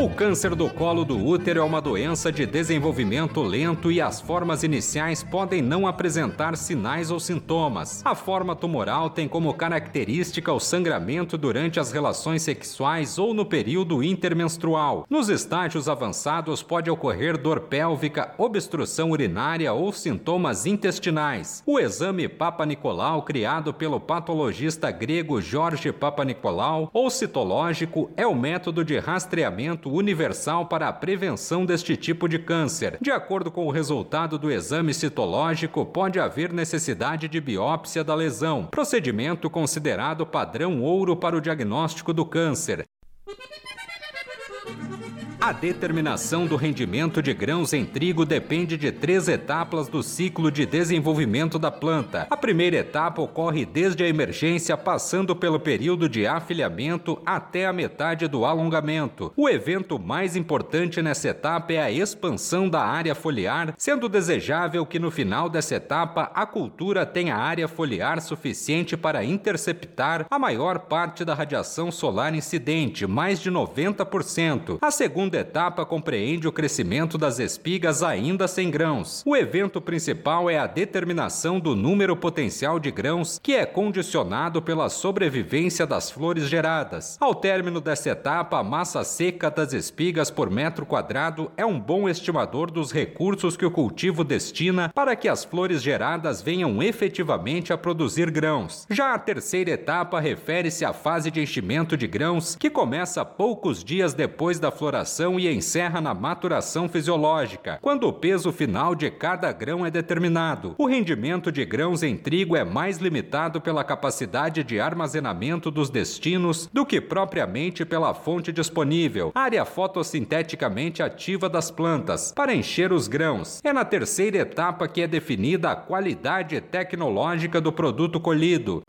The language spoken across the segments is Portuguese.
O câncer do colo do útero é uma doença de desenvolvimento lento e as formas iniciais podem não apresentar sinais ou sintomas. A forma tumoral tem como característica o sangramento durante as relações sexuais ou no período intermenstrual. Nos estágios avançados pode ocorrer dor pélvica, obstrução urinária ou sintomas intestinais. O exame Papa Nicolau, criado pelo patologista grego Jorge Papa Nicolau, ou citológico, é o método de rastreamento universal para a prevenção deste tipo de câncer. De acordo com o resultado do exame citológico, pode haver necessidade de biópsia da lesão, procedimento considerado padrão ouro para o diagnóstico do câncer. A determinação do rendimento de grãos em trigo depende de três etapas do ciclo de desenvolvimento da planta. A primeira etapa ocorre desde a emergência, passando pelo período de afilhamento até a metade do alongamento. O evento mais importante nessa etapa é a expansão da área foliar, sendo desejável que no final dessa etapa a cultura tenha área foliar suficiente para interceptar a maior parte da radiação solar incidente, mais de 90%. A segunda etapa compreende o crescimento das espigas ainda sem grãos. O evento principal é a determinação do número potencial de grãos, que é condicionado pela sobrevivência das flores geradas. Ao término dessa etapa, a massa seca das espigas por metro quadrado é um bom estimador dos recursos que o cultivo destina para que as flores geradas venham efetivamente a produzir grãos. Já a terceira etapa refere-se à fase de enchimento de grãos, que começa poucos dias depois da floração e encerra na maturação fisiológica, quando o peso final de cada grão é determinado. O rendimento de grãos em trigo é mais limitado pela capacidade de armazenamento dos destinos do que propriamente pela fonte disponível, área fotossinteticamente ativa das plantas, para encher os grãos. É na terceira etapa que é definida a qualidade tecnológica do produto colhido.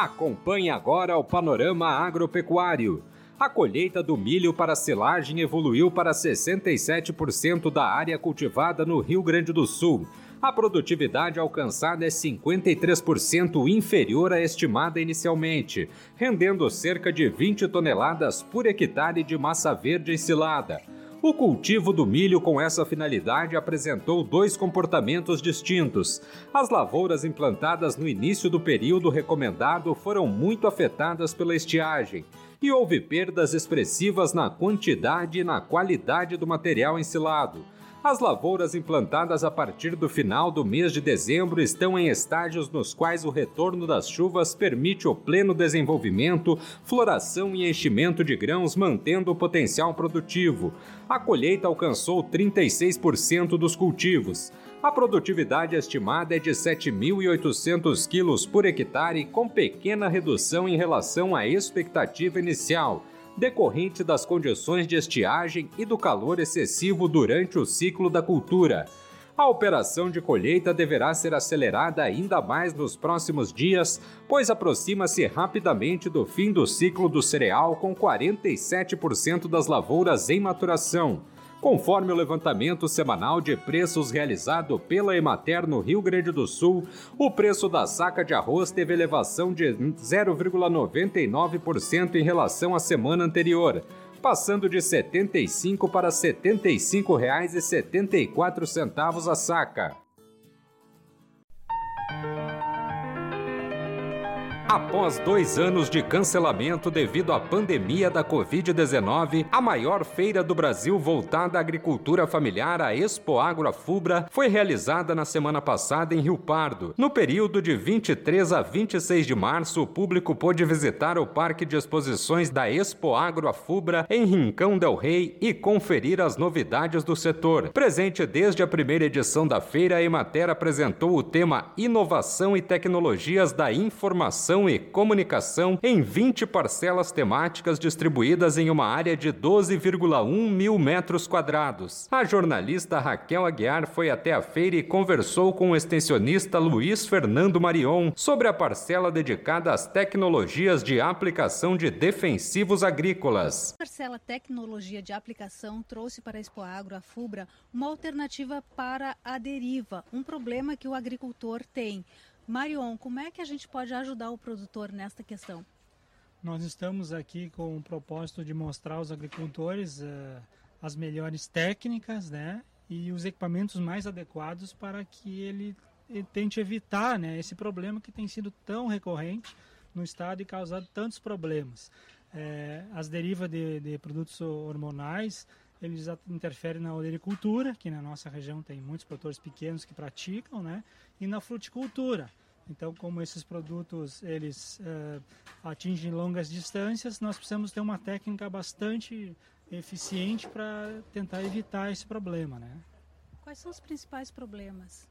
Acompanhe agora o panorama agropecuário. A colheita do milho para silagem evoluiu para 67% da área cultivada no Rio Grande do Sul. A produtividade alcançada é 53% inferior à estimada inicialmente, rendendo cerca de 20 toneladas por hectare de massa verde ensilada. O cultivo do milho com essa finalidade apresentou dois comportamentos distintos. As lavouras implantadas no início do período recomendado foram muito afetadas pela estiagem e houve perdas expressivas na quantidade e na qualidade do material ensilado. As lavouras implantadas a partir do final do mês de dezembro estão em estágios nos quais o retorno das chuvas permite o pleno desenvolvimento, floração e enchimento de grãos, mantendo o potencial produtivo. A colheita alcançou 36% dos cultivos. A produtividade estimada é de 7.800 quilos por hectare, com pequena redução em relação à expectativa inicial decorrente das condições de estiagem e do calor excessivo durante o ciclo da cultura. A operação de colheita deverá ser acelerada ainda mais nos próximos dias, pois aproxima-se rapidamente do fim do ciclo do cereal com 47% das lavouras em maturação. Conforme o levantamento semanal de preços realizado pela Emater no Rio Grande do Sul, o preço da saca de arroz teve elevação de 0,99% em relação à semana anterior, passando de R$ 75 para R$ 75,74 a saca. Após dois anos de cancelamento devido à pandemia da Covid-19, a maior feira do Brasil voltada à agricultura familiar, a Expo Agro Fubra, foi realizada na semana passada em Rio Pardo. No período de 23 a 26 de março, o público pôde visitar o Parque de Exposições da Expo Agro Fubra em Rincão del Rei e conferir as novidades do setor. Presente desde a primeira edição da feira, a Emater apresentou o tema Inovação e Tecnologias da Informação e comunicação em 20 parcelas temáticas distribuídas em uma área de 12,1 mil metros quadrados. A jornalista Raquel Aguiar foi até a feira e conversou com o extensionista Luiz Fernando Marion sobre a parcela dedicada às tecnologias de aplicação de defensivos agrícolas. A parcela Tecnologia de Aplicação trouxe para a Expo Agro, a FUBRA, uma alternativa para a deriva, um problema que o agricultor tem. Marion, como é que a gente pode ajudar o produtor nesta questão? Nós estamos aqui com o propósito de mostrar aos agricultores uh, as melhores técnicas né, e os equipamentos mais adequados para que ele, tente evitar né, esse problema que tem sido tão recorrente no estado e causado tantos problemas. É, as derivas de, de, produtos hormonais eles interferem na olericultura, que na nossa região tem muitos produtores pequenos que praticam, né? e na fruticultura. Então, como esses produtos eles uh, atingem longas distâncias, nós precisamos ter uma técnica bastante eficiente para tentar evitar esse problema, né? Quais são os principais problemas?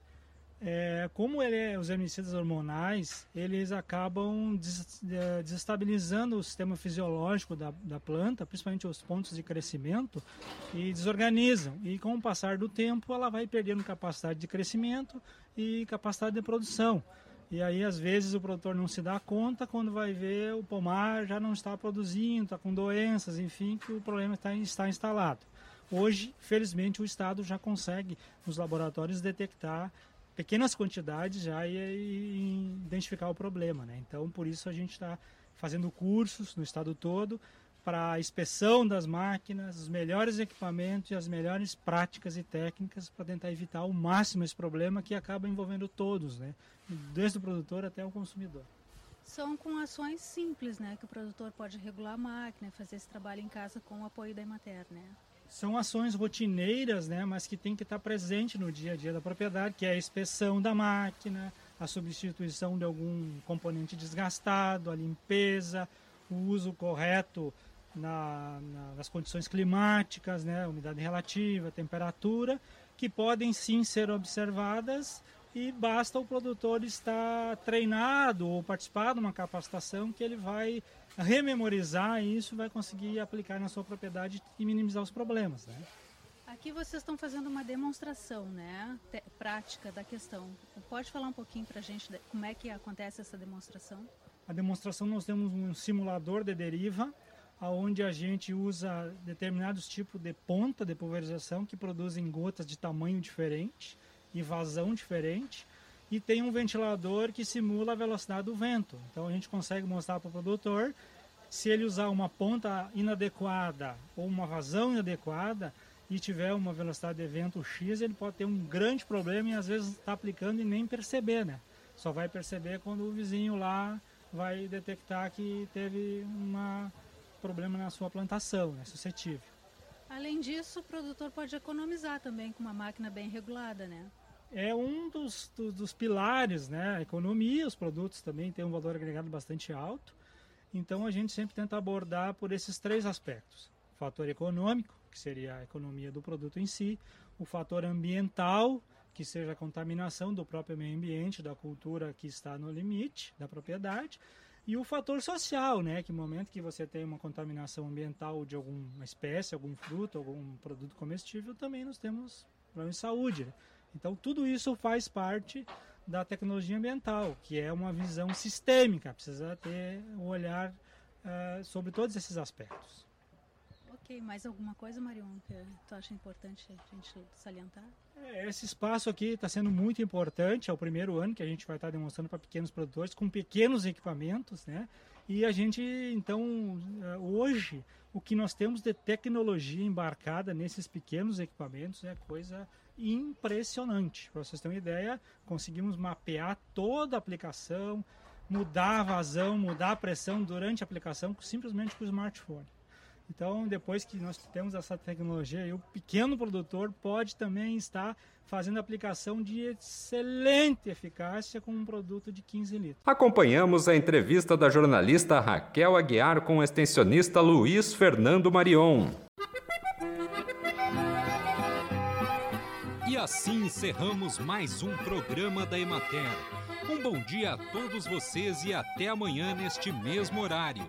É, como ele é, os herbicidas hormonais, eles acabam des, desestabilizando o sistema fisiológico da, da planta, principalmente os pontos de crescimento, e desorganizam. E com o passar do tempo, ela vai perdendo capacidade de crescimento e capacidade de produção. E aí, às vezes, o produtor não se dá conta, quando vai ver, o pomar já não está produzindo, está com doenças, enfim, que o problema está, está instalado. Hoje, felizmente, o Estado já consegue, nos laboratórios, detectar pequenas quantidades já e, e identificar o problema. Né? Então, por isso a gente está fazendo cursos no estado todo para a inspeção das máquinas, os melhores equipamentos e as melhores práticas e técnicas para tentar evitar ao máximo esse problema que acaba envolvendo todos, né? desde o produtor até o consumidor. São com ações simples, né, que o produtor pode regular a máquina, fazer esse trabalho em casa com o apoio da Emater, né? são ações rotineiras, né, mas que tem que estar presente no dia a dia da propriedade, que é a inspeção da máquina, a substituição de algum componente desgastado, a limpeza, o uso correto na, na, nas condições climáticas, né, umidade relativa, temperatura, que podem sim ser observadas e basta o produtor estar treinado ou participar de uma capacitação que ele vai rememorizar isso vai conseguir aplicar na sua propriedade e minimizar os problemas. Né? Aqui vocês estão fazendo uma demonstração né, prática da questão. Pode falar um pouquinho para a gente como é que acontece essa demonstração? A demonstração nós temos um simulador de deriva, onde a gente usa determinados tipos de ponta de pulverização que produzem gotas de tamanho diferente e vazão diferente e tem um ventilador que simula a velocidade do vento. Então a gente consegue mostrar para o produtor se ele usar uma ponta inadequada ou uma vazão inadequada e tiver uma velocidade de vento X, ele pode ter um grande problema e às vezes está aplicando e nem perceber, né? Só vai perceber quando o vizinho lá vai detectar que teve um problema na sua plantação, né? suscetível. Além disso, o produtor pode economizar também com uma máquina bem regulada, né? é um dos, dos, dos, pilares, né? A economia, os produtos também têm um valor agregado bastante alto. Então a gente sempre tenta abordar por esses três aspectos: o fator econômico, que seria a economia do produto em si, o fator ambiental, que seja a contaminação do próprio meio ambiente, da cultura que está no limite da propriedade, e o fator social, né? Que momento que você tem uma contaminação ambiental de alguma espécie, algum fruto, algum produto comestível, também nós temos problemas de saúde. Né? Então, tudo isso faz parte da tecnologia ambiental, que é uma visão sistêmica, precisa ter um olhar uh, sobre todos esses aspectos. Mais alguma coisa, Marion, que tu acha importante a gente salientar? É, esse espaço aqui está sendo muito importante, é o primeiro ano que a gente vai estar demonstrando para pequenos produtores com pequenos equipamentos, né? E a gente, então, eh, hoje, o que nós temos de tecnologia embarcada nesses pequenos equipamentos é coisa impressionante. Para vocês terem uma ideia, conseguimos mapear toda a aplicação, mudar a vazão, mudar a pressão durante a aplicação simplesmente com o smartphone. Então, depois que nós temos essa tecnologia, o pequeno produtor pode também estar fazendo aplicação de excelente eficácia com um produto de 15 litros. Acompanhamos a entrevista da jornalista Raquel Aguiar com o extensionista Luiz Fernando Marion. E assim encerramos mais um programa da Emater Um bom dia a todos vocês e até amanhã neste mesmo horário.